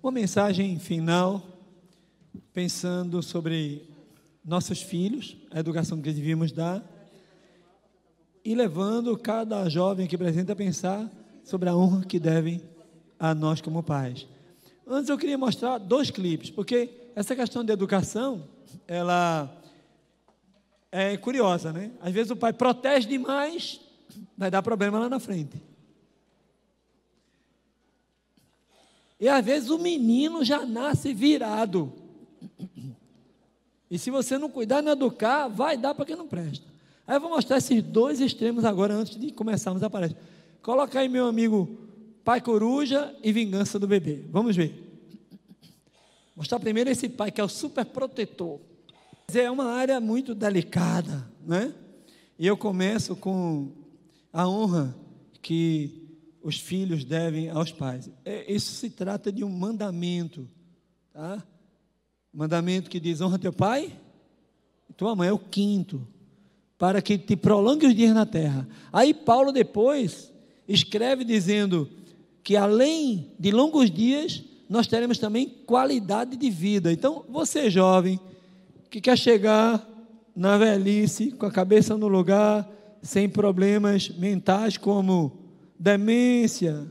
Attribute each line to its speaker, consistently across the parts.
Speaker 1: Uma mensagem final, pensando sobre nossos filhos, a educação que devíamos dar, e levando cada jovem aqui presente a pensar sobre a honra que devem a nós como pais. Antes eu queria mostrar dois clipes, porque essa questão de educação, ela é curiosa, né? Às vezes o pai protege demais, vai dar problema lá na frente. E às vezes o menino já nasce virado. E se você não cuidar, não educar, vai dar para quem não presta. Aí eu vou mostrar esses dois extremos agora, antes de começarmos a palestra. Coloca aí meu amigo Pai Coruja e Vingança do Bebê. Vamos ver. Mostrar primeiro esse pai que é o super protetor. É uma área muito delicada, né? E eu começo com a honra que os filhos devem aos pais. É, isso se trata de um mandamento, tá? Mandamento que diz: honra teu pai e tua mãe, é o quinto, para que te prolongue os dias na terra. Aí Paulo depois escreve dizendo que além de longos dias, nós teremos também qualidade de vida. Então, você jovem que quer chegar na velhice com a cabeça no lugar, sem problemas mentais como demência,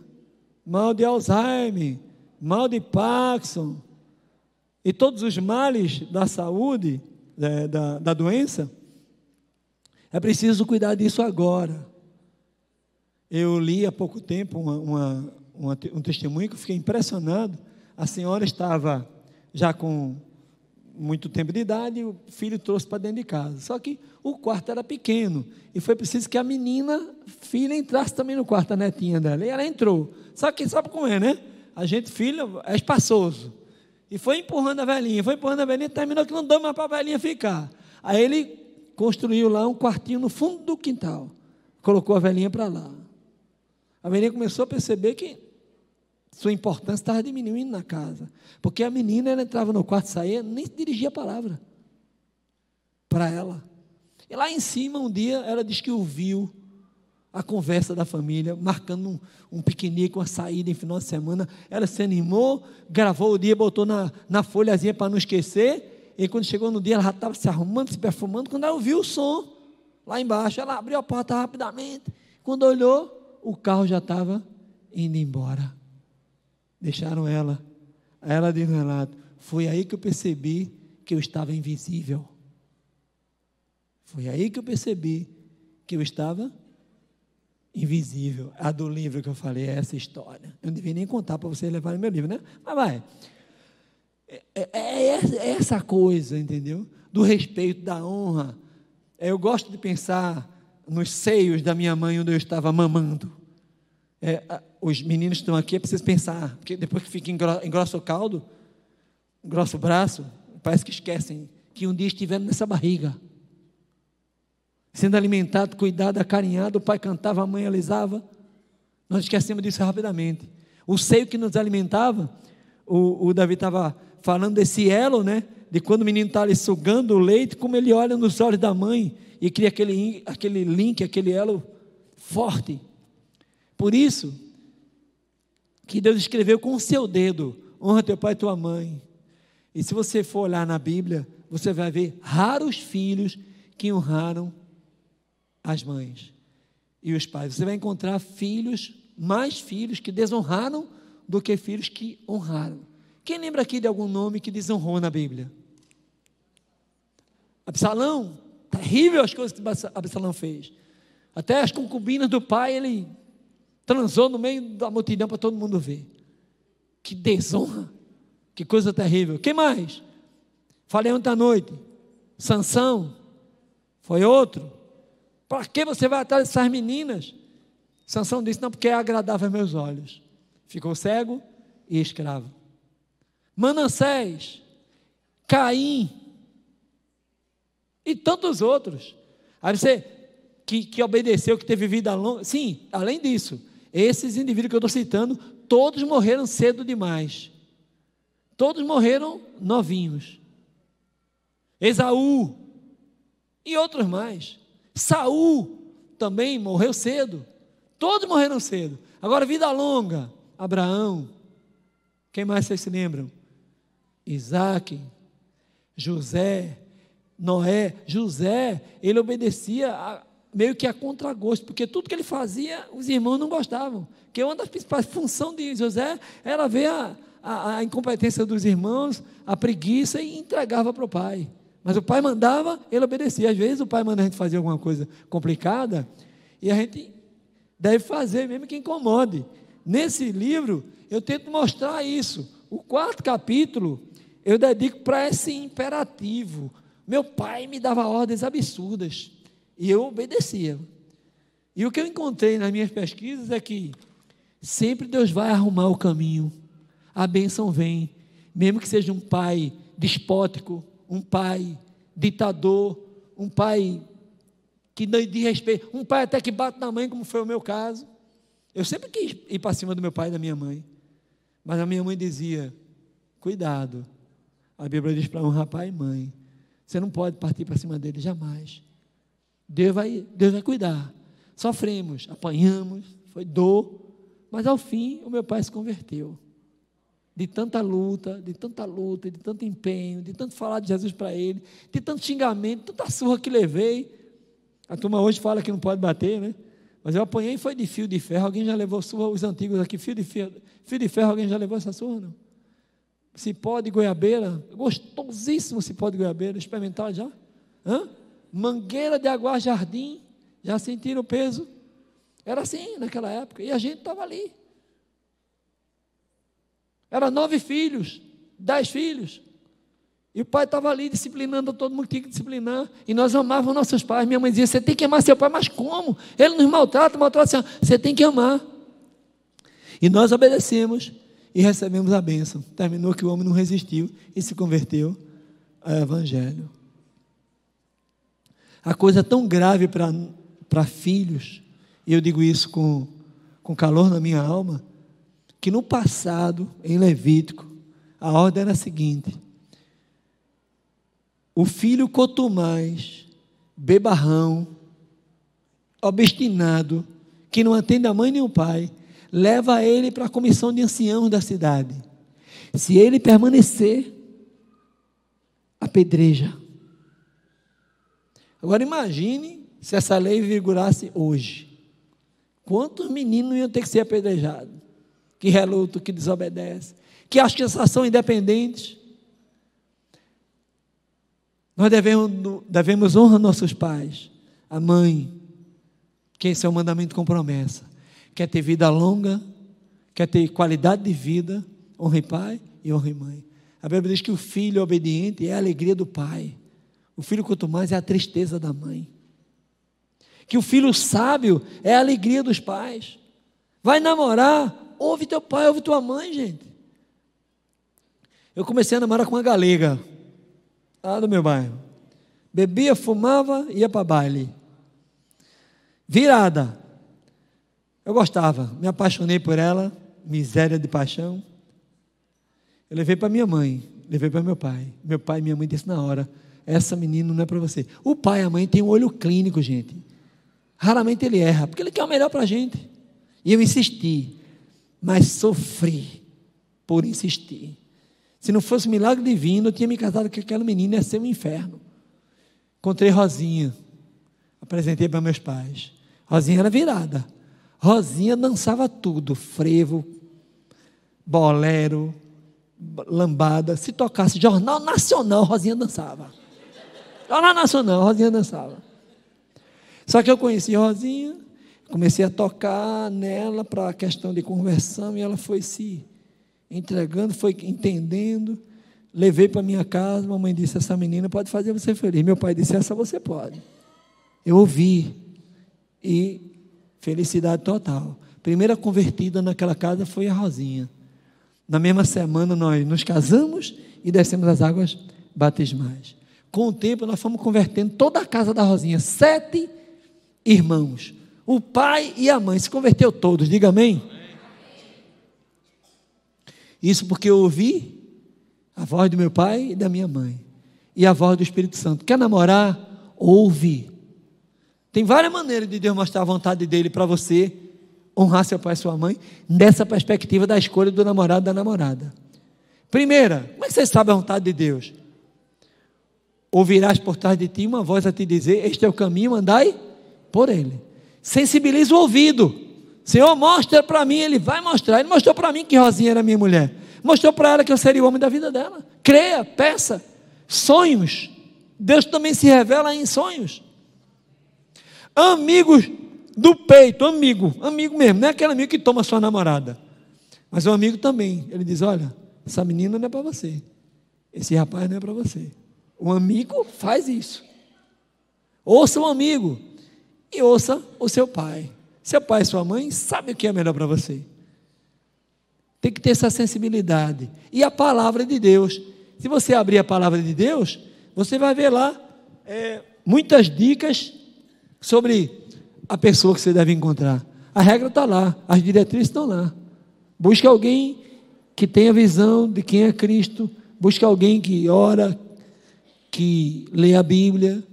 Speaker 1: mal de Alzheimer, mal de Parkinson e todos os males da saúde, da, da, da doença, é preciso cuidar disso agora. Eu li há pouco tempo uma, uma, uma, um testemunho que eu fiquei impressionado. A senhora estava já com muito tempo de idade, o filho trouxe para dentro de casa. Só que o quarto era pequeno e foi preciso que a menina, filha, entrasse também no quarto, a netinha dela. E ela entrou. Só que sabe como é, né? A gente, filho, é espaçoso. E foi empurrando a velhinha, foi empurrando a velhinha, terminou que não deu mais para a velhinha ficar. Aí ele construiu lá um quartinho no fundo do quintal. Colocou a velhinha para lá. A velhinha começou a perceber que sua importância estava diminuindo na casa. Porque a menina, ela entrava no quarto, saía, nem dirigia a palavra para ela. E lá em cima, um dia, ela diz que ouviu a conversa da família, marcando um, um piquenique, uma saída em final de semana. Ela se animou, gravou o dia, botou na, na folhazinha para não esquecer. E quando chegou no dia, ela já estava se arrumando, se perfumando. Quando ela ouviu o som lá embaixo, ela abriu a porta rapidamente. Quando olhou, o carro já estava indo embora. Deixaram ela. Ela diz no relato: Foi aí que eu percebi que eu estava invisível. Foi aí que eu percebi que eu estava invisível. A do livro que eu falei é essa história. Eu não devia nem contar para vocês levarem meu livro, né? Mas vai. É, é, é, é essa coisa, entendeu? Do respeito, da honra. Eu gosto de pensar nos seios da minha mãe onde eu estava mamando. É, os meninos estão aqui, é preciso pensar, porque depois que fica engrossa o caldo, engrossa o braço, parece que esquecem que um dia estiveram nessa barriga, sendo alimentado, cuidado, acarinhado, o pai cantava, a mãe alisava, nós esquecemos disso rapidamente. O seio que nos alimentava, o, o Davi estava falando desse elo, né? De quando o menino está ali sugando o leite, como ele olha nos olhos da mãe e cria aquele, aquele link, aquele elo forte. Por isso, que Deus escreveu com o seu dedo: honra teu pai e tua mãe. E se você for olhar na Bíblia, você vai ver raros filhos que honraram as mães e os pais. Você vai encontrar filhos, mais filhos que desonraram do que filhos que honraram. Quem lembra aqui de algum nome que desonrou na Bíblia? Absalão, terrível as coisas que Absalão fez. Até as concubinas do pai ele transou no meio da multidão para todo mundo ver. Que desonra, que coisa terrível. Quem mais? Falei ontem à noite. Sansão, foi outro. Para que você vai atrás dessas meninas? Sansão disse: Não, porque é agradável aos meus olhos. Ficou cego e escravo. Manassés, Caim e tantos outros. Aí você que, que obedeceu, que teve vida longa. Sim, além disso, esses indivíduos que eu estou citando, todos morreram cedo demais. Todos morreram novinhos. Esaú e outros mais. Saul também morreu cedo. Todos morreram cedo. Agora, vida longa. Abraão, Quem mais vocês se lembram? Isaac, José, Noé. José, ele obedecia a, meio que a contragosto, porque tudo que ele fazia, os irmãos não gostavam. Que uma das principais funções de José era ver a, a, a incompetência dos irmãos, a preguiça e entregava para o pai. Mas o pai mandava, ele obedecia. Às vezes o pai manda a gente fazer alguma coisa complicada e a gente deve fazer, mesmo que incomode. Nesse livro, eu tento mostrar isso. O quarto capítulo, eu dedico para esse imperativo. Meu pai me dava ordens absurdas e eu obedecia. E o que eu encontrei nas minhas pesquisas é que sempre Deus vai arrumar o caminho, a bênção vem, mesmo que seja um pai despótico, um pai ditador, um pai que não de respeito, um pai até que bate na mãe, como foi o meu caso. Eu sempre quis ir para cima do meu pai e da minha mãe, mas a minha mãe dizia: cuidado, a Bíblia diz para honrar pai e mãe, você não pode partir para cima dele jamais. Deus vai, Deus vai cuidar. Sofremos, apanhamos, foi dor, mas ao fim o meu pai se converteu. De tanta luta, de tanta luta, de tanto empenho, de tanto falar de Jesus para ele, de tanto xingamento, tanta surra que levei. A turma hoje fala que não pode bater, né? Mas eu apanhei foi de fio de ferro. Alguém já levou surra, os antigos aqui, fio de ferro, fio de ferro, alguém já levou essa surra? Não? Cipó de goiabeira, gostosíssimo cipó de goiabeira, experimentar já? Hã? Mangueira de Aguar Jardim, já sentiram o peso? Era assim naquela época, e a gente estava ali. Era nove filhos, dez filhos. E o pai estava ali disciplinando todo mundo que tinha que disciplinar. E nós amávamos nossos pais. Minha mãe dizia: Você tem que amar seu pai, mas como? Ele nos maltrata, maltrata assim. Você tem que amar. E nós obedecemos e recebemos a bênção. Terminou que o homem não resistiu e se converteu ao Evangelho. A coisa é tão grave para filhos, e eu digo isso com, com calor na minha alma, que no passado, em Levítico, a ordem era a seguinte: o filho mais bebarrão, obstinado, que não atende a mãe nem o pai, leva ele para a comissão de anciãos da cidade. Se ele permanecer, apedreja. Agora imagine se essa lei vigurasse hoje. Quantos meninos iam ter que ser apedrejados? Que relutam, que desobedecem, que acham que são independentes. Nós devemos, devemos honrar nossos pais, a mãe, que esse é o mandamento com promessa quer ter vida longa, quer ter qualidade de vida, honre pai e honre mãe. A Bíblia diz que o filho obediente é a alegria do pai. O filho, quanto mais, é a tristeza da mãe. Que o filho sábio é a alegria dos pais. Vai namorar, ouve teu pai, ouve tua mãe, gente. Eu comecei a namorar com uma galega, lá do meu bairro. Bebia, fumava, ia para baile. Virada. Eu gostava, me apaixonei por ela, miséria de paixão. Eu levei para minha mãe, levei para meu pai. Meu pai e minha mãe disse na hora: essa menina não é para você. O pai e a mãe têm um olho clínico, gente. Raramente ele erra, porque ele quer o melhor para a gente. E eu insisti, mas sofri por insistir. Se não fosse milagre divino, eu tinha me casado com aquela menina, ia ser um inferno. Encontrei Rosinha, apresentei para meus pais. Rosinha era virada. Rosinha dançava tudo: frevo, bolero, lambada. Se tocasse Jornal Nacional, Rosinha dançava. Jornal Nacional, Rosinha dançava. Só que eu conheci Rosinha, comecei a tocar nela para a questão de conversão e ela foi se entregando, foi entendendo. Levei para minha casa, mamãe disse: Essa menina pode fazer você feliz. Meu pai disse: Essa você pode. Eu ouvi. E Felicidade total. Primeira convertida naquela casa foi a Rosinha. Na mesma semana nós nos casamos e descemos as águas batismais. Com o tempo nós fomos convertendo toda a casa da Rosinha, sete irmãos. O pai e a mãe se converteu todos, diga amém. Isso porque eu ouvi a voz do meu pai e da minha mãe. E a voz do Espírito Santo. Quer namorar? Ouve. Tem várias maneiras de Deus mostrar a vontade dele para você honrar seu pai e sua mãe, nessa perspectiva da escolha do namorado da namorada. Primeira, como é que você sabe a vontade de Deus? Ouvirás por trás de ti uma voz a te dizer: Este é o caminho, andai por ele. Sensibiliza o ouvido. Senhor, mostra para mim, ele vai mostrar. Ele mostrou para mim que Rosinha era minha mulher. Mostrou para ela que eu seria o homem da vida dela. Creia, peça. Sonhos. Deus também se revela em sonhos. Amigos do peito, amigo, amigo mesmo, não é aquele amigo que toma sua namorada. Mas o amigo também. Ele diz: Olha, essa menina não é para você. Esse rapaz não é para você. O amigo faz isso. Ouça o amigo e ouça o seu pai. Seu pai e sua mãe sabem o que é melhor para você. Tem que ter essa sensibilidade. E a palavra de Deus. Se você abrir a palavra de Deus, você vai ver lá é, muitas dicas sobre a pessoa que você deve encontrar. A regra está lá, as diretrizes estão lá. Busque alguém que tenha visão de quem é Cristo. Busque alguém que ora, que lê a Bíblia,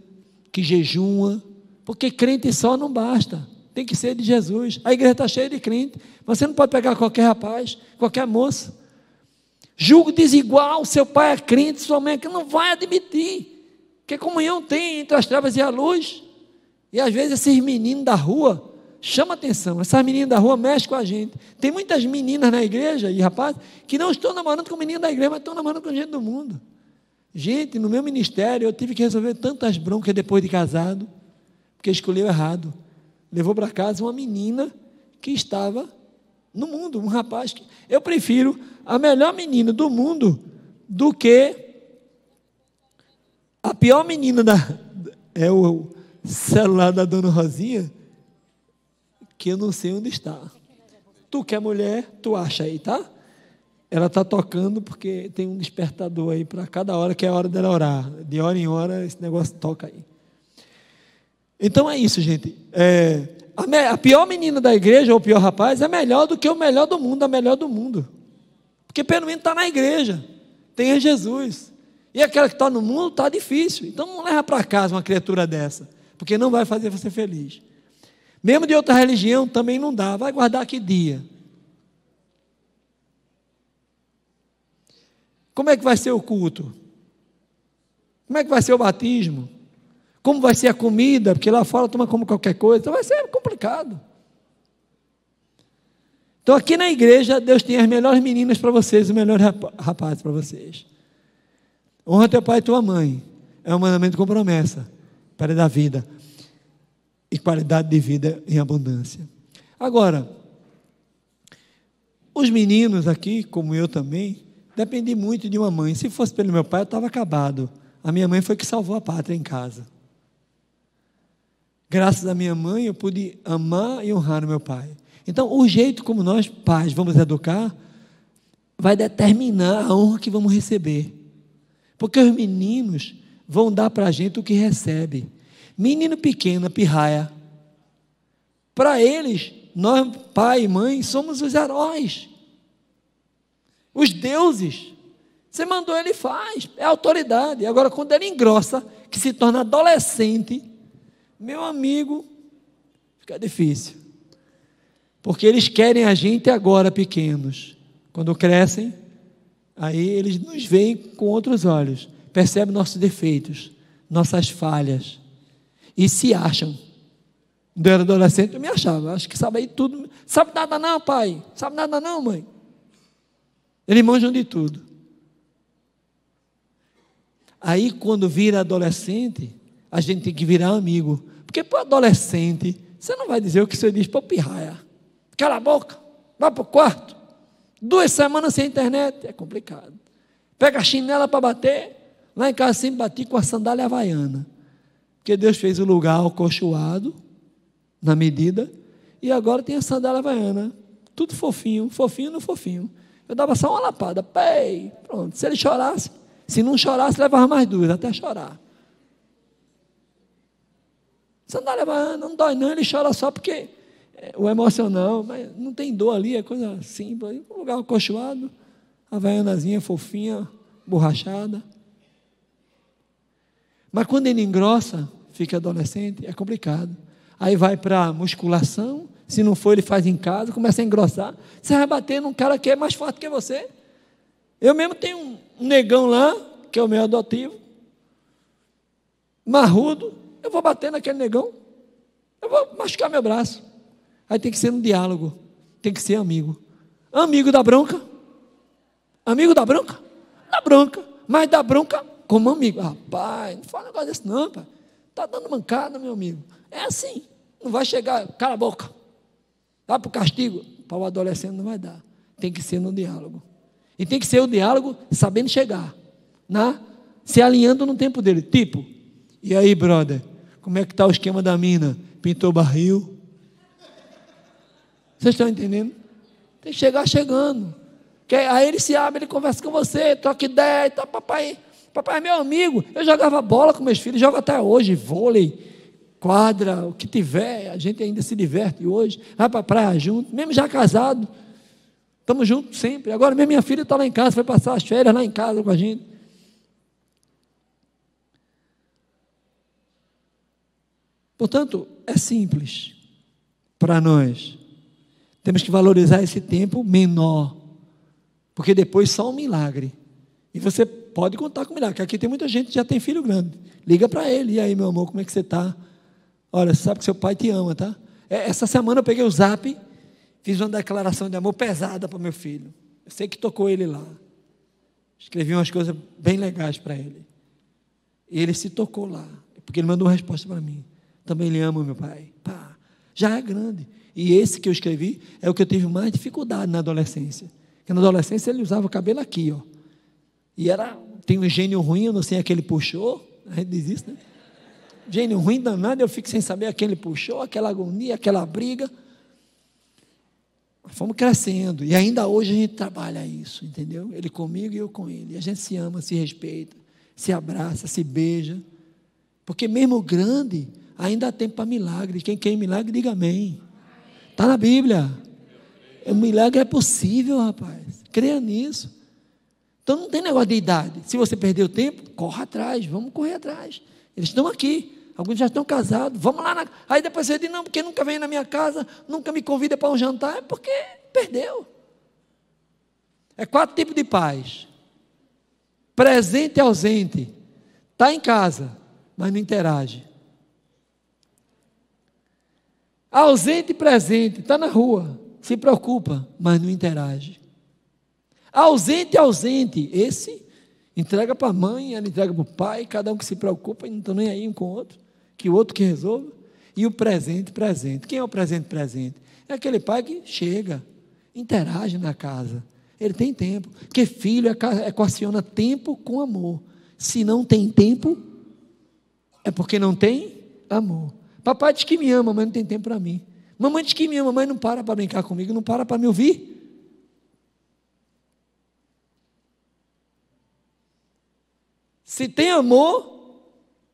Speaker 1: que jejua, porque crente só não basta, tem que ser de Jesus. A igreja está cheia de crente, você não pode pegar qualquer rapaz, qualquer moça. Julgo desigual, seu pai é crente, sua mãe é crente, não vai admitir. Que comunhão tem entre as trevas e a luz. E às vezes esses meninos da rua chamam atenção. Essas meninas da rua mexem com a gente. Tem muitas meninas na igreja e rapazes que não estão namorando com meninos da igreja, mas estão namorando com gente do mundo. Gente, no meu ministério eu tive que resolver tantas broncas depois de casado, porque escolheu errado. Levou para casa uma menina que estava no mundo, um rapaz que eu prefiro a melhor menina do mundo do que a pior menina da é o celular da dona Rosinha que eu não sei onde está. Tu que é mulher, tu acha aí, tá? Ela está tocando porque tem um despertador aí para cada hora que é a hora dela orar. De hora em hora esse negócio toca aí. Então é isso, gente. É, a, a, pior menina da igreja, ou o pior rapaz, é melhor do que o melhor do mundo, a melhor do mundo. Porque pelo menos está na igreja, tem Jesus. E aquela que está no mundo está difícil. Então não leva para casa uma criatura dessa, porque não vai fazer você feliz. Mesmo de outra religião também não dá. Vai guardar que dia? Como é que vai ser o culto? Como é que vai ser o batismo? Como vai ser a comida? Porque lá fora toma como qualquer coisa. Então vai ser complicado. Então aqui na igreja, Deus tem as melhores meninas para vocês, os melhores rapazes para vocês. Honra teu pai e tua mãe. É um mandamento com promessa para dar vida e qualidade de vida em abundância. Agora, os meninos aqui, como eu também, dependi muito de uma mãe. Se fosse pelo meu pai, eu estava acabado. A minha mãe foi que salvou a pátria em casa. Graças à minha mãe, eu pude amar e honrar o meu pai. Então, o jeito como nós, pais, vamos educar, vai determinar a honra que vamos receber. Porque os meninos vão dar para a gente o que recebe. Menino pequeno, pirraia. Para eles, nós, pai e mãe, somos os heróis os deuses. Você mandou, ele faz, é autoridade. Agora, quando ele engrossa, que se torna adolescente, meu amigo, fica difícil. Porque eles querem a gente agora pequenos. Quando crescem, aí eles nos veem com outros olhos, percebem nossos defeitos, nossas falhas, e se acham. Quando eu era adolescente, eu me achava, acho que sabe aí tudo. Sabe nada não, pai? Sabe nada não, mãe? Eles manjam de tudo. Aí, quando vira adolescente, a gente tem que virar amigo. Porque para adolescente, você não vai dizer o que você diz para o pirraia. Cala a boca, vai para o quarto. Duas semanas sem internet, é complicado. Pega a chinela para bater. Lá em casa sempre bati com a sandália havaiana. Porque Deus fez o lugar alcochoado, na medida, e agora tem a sandália havaiana. Tudo fofinho, fofinho no fofinho. Eu dava só uma lapada, pei, pronto. Se ele chorasse, se não chorasse, levava mais duas, até chorar. Sandália não dói não, ele chora só porque é, o emocional, mas não tem dor ali, é coisa simples. Um lugar acolchoado, a vaianazinha fofinha, borrachada. Mas quando ele engrossa, fica adolescente, é complicado. Aí vai para musculação, se não for, ele faz em casa, começa a engrossar. Você vai bater num cara que é mais forte que você. Eu mesmo tenho um negão lá, que é o meu adotivo, marrudo, eu vou bater naquele negão, eu vou machucar meu braço. Aí tem que ser um diálogo, tem que ser amigo. Amigo da bronca, amigo da bronca, da bronca, mas da bronca como amigo. Rapaz, não fala um negócio desse não, pai. Está dando mancada, meu amigo. É assim, não vai chegar, cala a boca. Dá para o castigo. Para o adolescente não vai dar. Tem que ser no diálogo. E tem que ser o diálogo sabendo chegar. Né? Se alinhando no tempo dele. Tipo, e aí, brother? Como é que está o esquema da mina? Pintou barril? Vocês estão entendendo? Tem que chegar chegando. Que aí ele se abre, ele conversa com você, troca ideia, tá, papai. Papai é meu amigo. Eu jogava bola com meus filhos, jogo até hoje, vôlei, quadra, o que tiver, a gente ainda se diverte hoje. Vai para a praia junto, mesmo já casado. Estamos juntos sempre. Agora mesmo minha filha está lá em casa, foi passar as férias lá em casa com a gente. Portanto, é simples para nós. Temos que valorizar esse tempo menor, porque depois só um milagre. E você pode contar com milagre, porque aqui tem muita gente que já tem filho grande. Liga para ele, e aí, meu amor, como é que você está? Olha, você sabe que seu pai te ama, tá? É, essa semana eu peguei o zap, fiz uma declaração de amor pesada para meu filho. Eu sei que tocou ele lá. Escrevi umas coisas bem legais para ele. E ele se tocou lá, porque ele mandou uma resposta para mim. Também lhe amo, meu pai. Pá, já é grande. E esse que eu escrevi é o que eu tive mais dificuldade na adolescência. Porque na adolescência ele usava o cabelo aqui, ó. E era, tem um gênio ruim, eu não sei a que ele puxou. A gente diz isso, né? Gênio ruim danado, eu fico sem saber a quem ele puxou, aquela agonia, aquela briga. Fomos crescendo. E ainda hoje a gente trabalha isso, entendeu? Ele comigo e eu com ele. E a gente se ama, se respeita, se abraça, se beija. Porque mesmo grande, ainda há tempo para milagre. Quem quer milagre, diga amém. Está na Bíblia. O milagre é possível, rapaz. Creia nisso. Então não tem negócio de idade. Se você perdeu tempo, corra atrás, vamos correr atrás. Eles estão aqui. Alguns já estão casados. Vamos lá. Na... Aí depois você diz: não, porque nunca vem na minha casa, nunca me convida para um jantar. É porque perdeu. É quatro tipos de pais: presente e ausente. Está em casa, mas não interage. Ausente e presente, está na rua, se preocupa, mas não interage. Ausente e ausente, esse entrega para a mãe, ela entrega para o pai, cada um que se preocupa e não estão nem aí um com o outro, que o outro que resolva. E o presente, presente. Quem é o presente, presente? É aquele pai que chega, interage na casa. Ele tem tempo. Porque filho equaciona tempo com amor. Se não tem tempo, é porque não tem amor. Papai diz que me ama, mas não tem tempo para mim. Mamãe diz que me ama, mas não para para brincar comigo, não para para me ouvir. Se tem amor,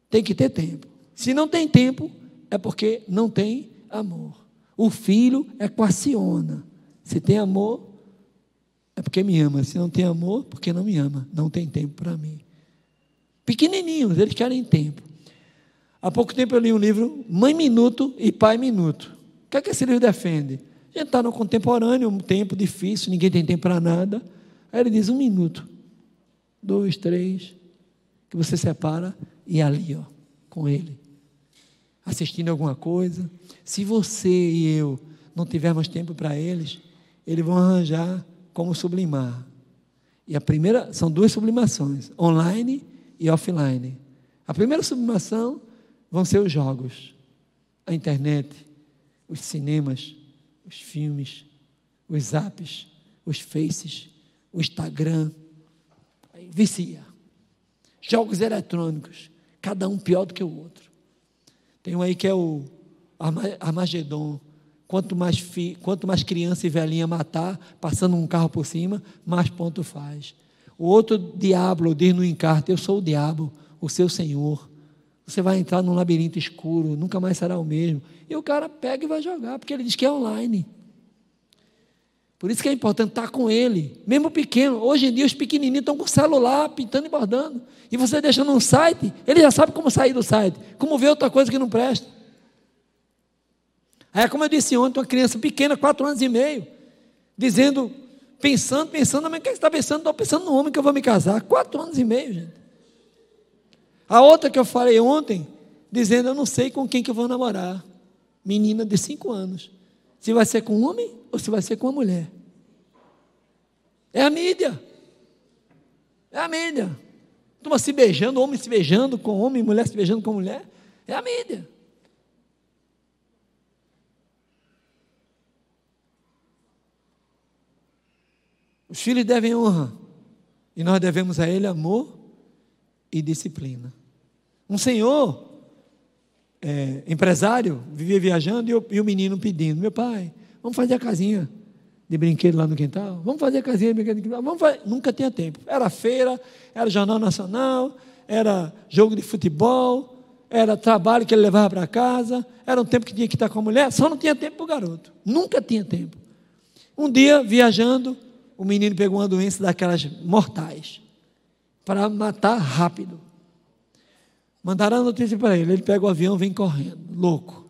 Speaker 1: tem que ter tempo. Se não tem tempo, é porque não tem amor. O filho equaciona. Se tem amor, é porque me ama. Se não tem amor, porque não me ama. Não tem tempo para mim. Pequenininhos, eles querem tempo. Há pouco tempo eu li um livro, Mãe Minuto e Pai Minuto. O que é que esse livro defende? A gente está no contemporâneo, um tempo difícil, ninguém tem tempo para nada. Aí ele diz um minuto, dois, três, que você separa e ali, ó, com ele, assistindo alguma coisa. Se você e eu não tivermos tempo para eles, eles vão arranjar como sublimar. E a primeira, são duas sublimações, online e offline. A primeira sublimação vão ser os jogos, a internet, os cinemas, os filmes, os apps, os faces, o Instagram. Vicia. Jogos eletrônicos, cada um pior do que o outro. Tem um aí que é o Armagedon. Quanto mais, fi, quanto mais criança e velhinha matar, passando um carro por cima, mais ponto faz. O outro diabo diz no encarte: Eu sou o diabo, o seu senhor. Você vai entrar num labirinto escuro, nunca mais será o mesmo. E o cara pega e vai jogar, porque ele diz que é online. Por isso que é importante estar com ele, mesmo pequeno. Hoje em dia os pequenininhos estão com celular, pintando e bordando. E você deixando um site, ele já sabe como sair do site, como ver outra coisa que não presta. Aí, como eu disse ontem, uma criança pequena, quatro anos e meio, dizendo Pensando, pensando, mas o que você está pensando? Estou pensando no homem que eu vou me casar. Quatro anos e meio, gente. A outra que eu falei ontem, dizendo, eu não sei com quem que eu vou namorar. Menina de cinco anos. Se vai ser com um homem ou se vai ser com uma mulher. É a mídia. É a mídia. Turma se beijando, homem se beijando com homem, mulher se beijando com mulher. É a mídia. Os filhos devem honra. E nós devemos a ele amor e disciplina. Um senhor, é, empresário, vivia viajando e o, e o menino pedindo: Meu pai, vamos fazer a casinha de brinquedo lá no quintal? Vamos fazer a casinha de brinquedo no quintal? Vamos fazer. Nunca tinha tempo. Era feira, era Jornal Nacional, era jogo de futebol, era trabalho que ele levava para casa, era um tempo que tinha que estar com a mulher, só não tinha tempo para o garoto. Nunca tinha tempo. Um dia, viajando, o menino pegou uma doença daquelas mortais, para matar rápido. Mandaram a notícia para ele, ele pega o avião, vem correndo, louco.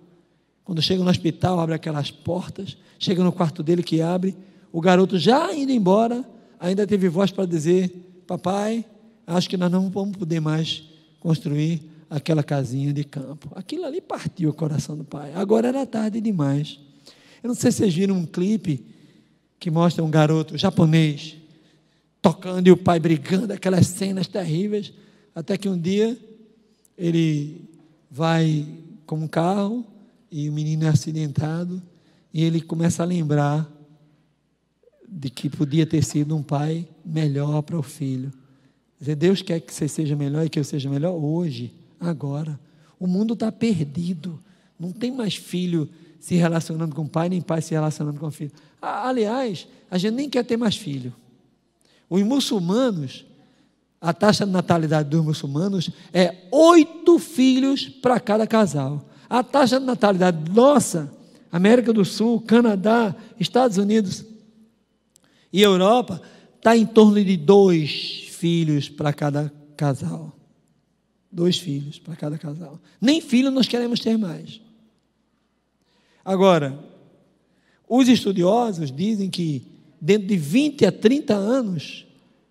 Speaker 1: Quando chega no hospital, abre aquelas portas, chega no quarto dele que abre, o garoto já indo embora, ainda teve voz para dizer: Papai, acho que nós não vamos poder mais construir aquela casinha de campo. Aquilo ali partiu o coração do pai. Agora era tarde demais. Eu não sei se vocês viram um clipe que mostra um garoto japonês tocando e o pai brigando, aquelas cenas terríveis, até que um dia ele vai com um carro e o menino é acidentado e ele começa a lembrar de que podia ter sido um pai melhor para o filho. Dizer, Deus quer que você seja melhor e que eu seja melhor hoje, agora. O mundo está perdido. Não tem mais filho se relacionando com pai, nem pai se relacionando com filho. Aliás, a gente nem quer ter mais filho. Os muçulmanos, a taxa de natalidade dos muçulmanos é oito filhos para cada casal. A taxa de natalidade nossa América do Sul, Canadá, Estados Unidos e Europa, está em torno de dois filhos para cada casal. Dois filhos para cada casal. Nem filho nós queremos ter mais. Agora, os estudiosos dizem que dentro de 20 a 30 anos,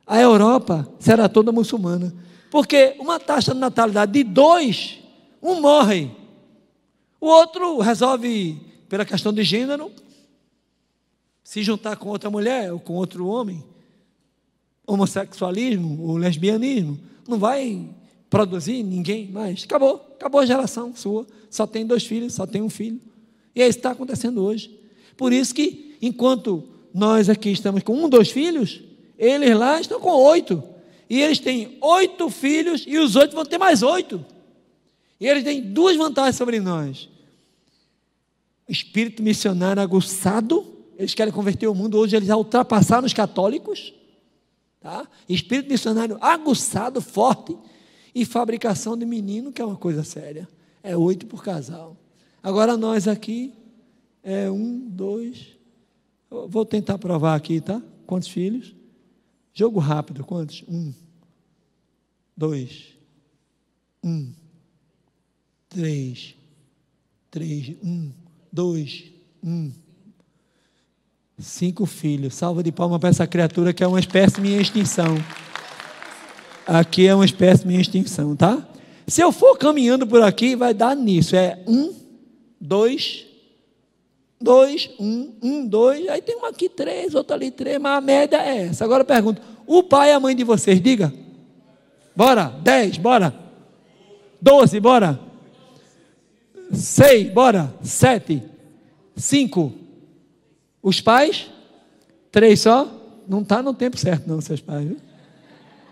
Speaker 1: a Europa será toda muçulmana. Porque uma taxa de natalidade de dois, um morre, o outro resolve pela questão de gênero, se juntar com outra mulher ou com outro homem, homossexualismo ou lesbianismo, não vai produzir ninguém mais. Acabou, acabou a geração sua. Só tem dois filhos, só tem um filho. E é isso que está acontecendo hoje. Por isso que, enquanto nós aqui estamos com um, dois filhos, eles lá estão com oito. E eles têm oito filhos e os oito vão ter mais oito. E eles têm duas vantagens sobre nós espírito missionário aguçado, eles querem converter o mundo, hoje eles ultrapassaram os católicos, tá? espírito missionário aguçado, forte, e fabricação de menino, que é uma coisa séria, é oito por casal. Agora nós aqui, é um, dois, vou tentar provar aqui, tá? Quantos filhos? Jogo rápido, quantos? Um, dois, um, três, três, um, dois, um. Cinco filhos. Salva de palma para essa criatura que é uma espécie em extinção. Aqui é uma espécie em extinção, tá? Se eu for caminhando por aqui, vai dar nisso. É um, dois, dois, um, um, dois. Aí tem um aqui três, outro ali três, mas a média é essa. Agora eu pergunto: o pai e a mãe de vocês, diga. Bora, dez, bora. Doze, bora. Seis, bora. Sete. Cinco. Os pais? Três só? Não está no tempo certo, não, seus pais. Viu?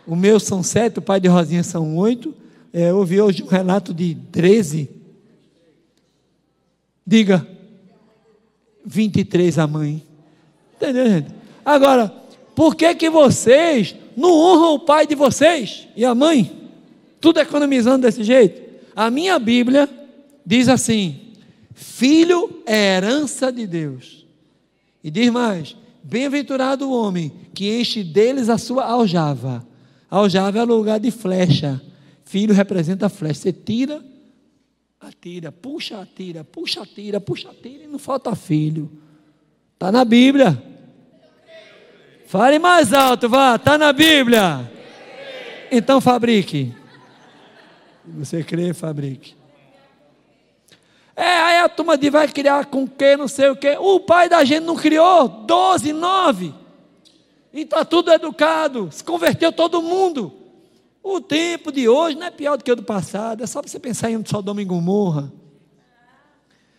Speaker 1: O meu são sete, o pai de Rosinha são oito. É, eu ouvi hoje um relato de treze. Diga. 23 a mãe. Entendeu, gente? Agora, por que que vocês não honram o pai de vocês e a mãe? Tudo economizando desse jeito? A minha Bíblia diz assim: Filho é herança de Deus. E diz mais: Bem-aventurado o homem que enche deles a sua aljava. Aljava é lugar de flecha. Filho representa a flecha. Você tira, atira, puxa, atira, puxa, atira, puxa, atira e não falta filho. Está na Bíblia. Fale mais alto, vá, está na Bíblia. Então fabrique. Você crê, fabrique. É, aí a turma de vai criar com que, não sei o que. O pai da gente não criou 12, 9. E está tudo educado. Se converteu todo mundo. O tempo de hoje não é pior do que o do passado. É só você pensar em Sodoma e Gomorra.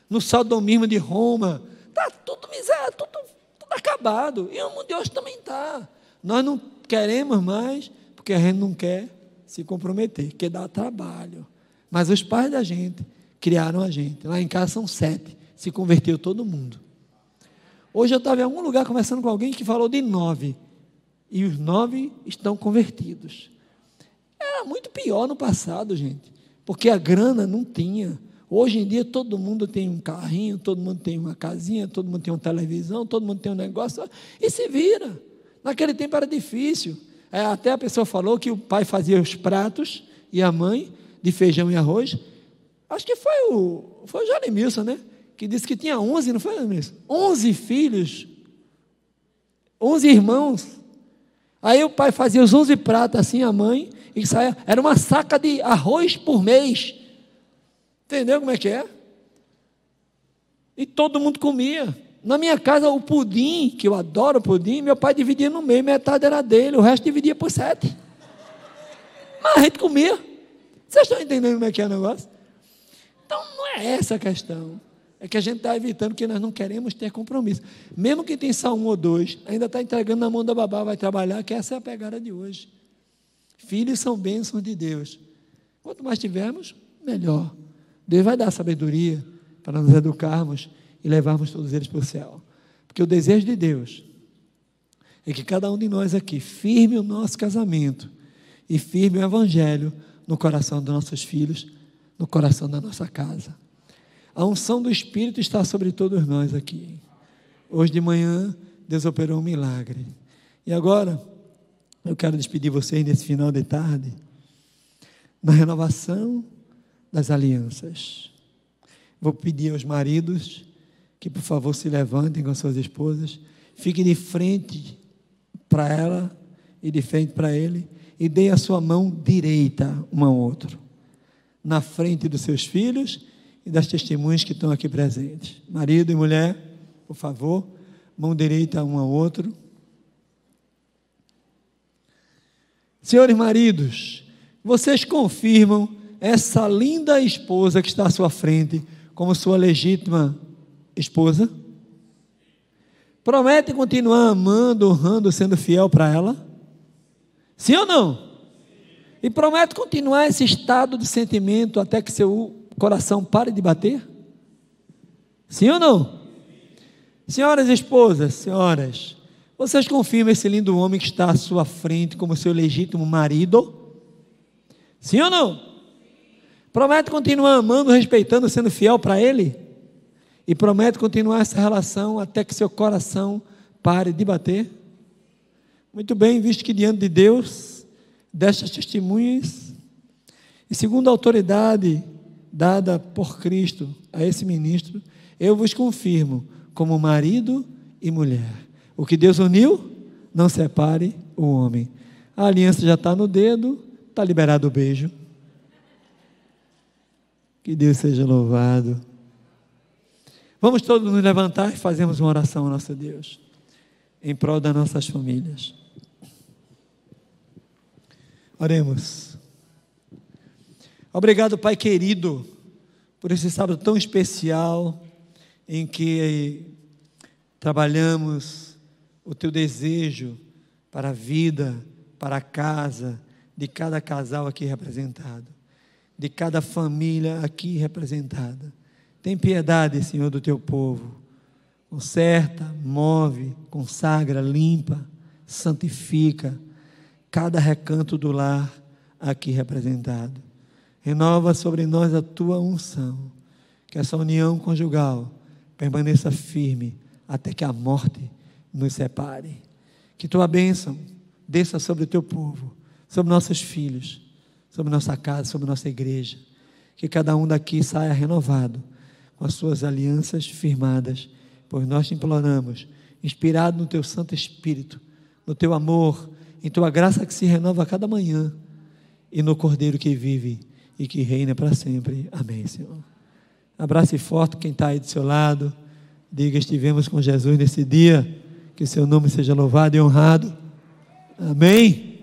Speaker 1: No sodomismo de Roma. Está tudo miséria, tudo, tudo acabado. E o mundo de hoje também está. Nós não queremos mais, porque a gente não quer se comprometer, que dá trabalho. Mas os pais da gente criaram a gente. Lá em casa são sete. Se converteu todo mundo. Hoje eu estava em algum lugar conversando com alguém que falou de nove. E os nove estão convertidos. Era muito pior no passado, gente. Porque a grana não tinha. Hoje em dia todo mundo tem um carrinho, todo mundo tem uma casinha, todo mundo tem uma televisão, todo mundo tem um negócio. E se vira. Naquele tempo era difícil. É, até a pessoa falou que o pai fazia os pratos e a mãe de feijão e arroz. Acho que foi o, foi o Jeremilson, né? Que disse que tinha 11, não foi, Jeremilson? 11 filhos, 11 irmãos. Aí o pai fazia os 11 pratos assim, a mãe, e saia, era uma saca de arroz por mês. Entendeu como é que é? E todo mundo comia. Na minha casa, o pudim, que eu adoro pudim, meu pai dividia no meio, metade era dele, o resto dividia por sete. Mas a gente comia. Vocês estão entendendo como é que é o negócio? Então não é essa a questão. É que a gente está evitando que nós não queremos ter compromisso. Mesmo que tem só um ou dois, ainda está entregando na mão da babá, vai trabalhar, que essa é a pegada de hoje. Filhos são bênçãos de Deus. Quanto mais tivermos, melhor. Deus vai dar sabedoria para nos educarmos e levarmos todos eles para o céu. Porque o desejo de Deus é que cada um de nós aqui firme o nosso casamento e firme o evangelho no coração dos nossos filhos, no coração da nossa casa. A unção do Espírito está sobre todos nós aqui. Hoje de manhã, Deus operou um milagre. E agora, eu quero despedir vocês nesse final de tarde, na renovação das alianças. Vou pedir aos maridos que por favor se levantem com suas esposas, fiquem de frente para ela e de frente para ele e deem a sua mão direita um ao outro, na frente dos seus filhos e das testemunhas que estão aqui presentes. Marido e mulher, por favor, mão direita um ao outro. Senhores maridos, vocês confirmam essa linda esposa que está à sua frente como sua legítima esposa? Promete continuar amando, honrando, sendo fiel para ela? Sim ou não? E promete continuar esse estado de sentimento até que seu coração pare de bater? Sim ou não? Senhoras esposas, senhoras, vocês confirmam esse lindo homem que está à sua frente como seu legítimo marido? Sim ou não? Promete continuar amando, respeitando, sendo fiel para ele? e promete continuar essa relação até que seu coração pare de bater? Muito bem, visto que diante de Deus, destas testemunhas, e segundo a autoridade dada por Cristo a esse ministro, eu vos confirmo como marido e mulher. O que Deus uniu, não separe o homem. A aliança já está no dedo, está liberado o beijo. Que Deus seja louvado. Vamos todos nos levantar e fazermos uma oração ao nosso Deus, em prol das nossas famílias. Oremos. Obrigado, Pai querido, por esse sábado tão especial em que trabalhamos o teu desejo para a vida, para a casa de cada casal aqui representado, de cada família aqui representada. Tem piedade, Senhor, do teu povo. Conserta, move, consagra, limpa, santifica cada recanto do lar aqui representado. Renova sobre nós a tua unção. Que essa união conjugal permaneça firme até que a morte nos separe. Que tua bênção desça sobre o teu povo, sobre nossos filhos, sobre nossa casa, sobre nossa igreja. Que cada um daqui saia renovado com as suas alianças firmadas, pois nós te imploramos, inspirado no teu Santo Espírito, no teu amor, em tua graça que se renova a cada manhã e no Cordeiro que vive e que reina para sempre. Amém, Senhor. Abrace forte quem está aí do seu lado. Diga: estivemos com Jesus nesse dia. Que seu nome seja louvado e honrado. Amém.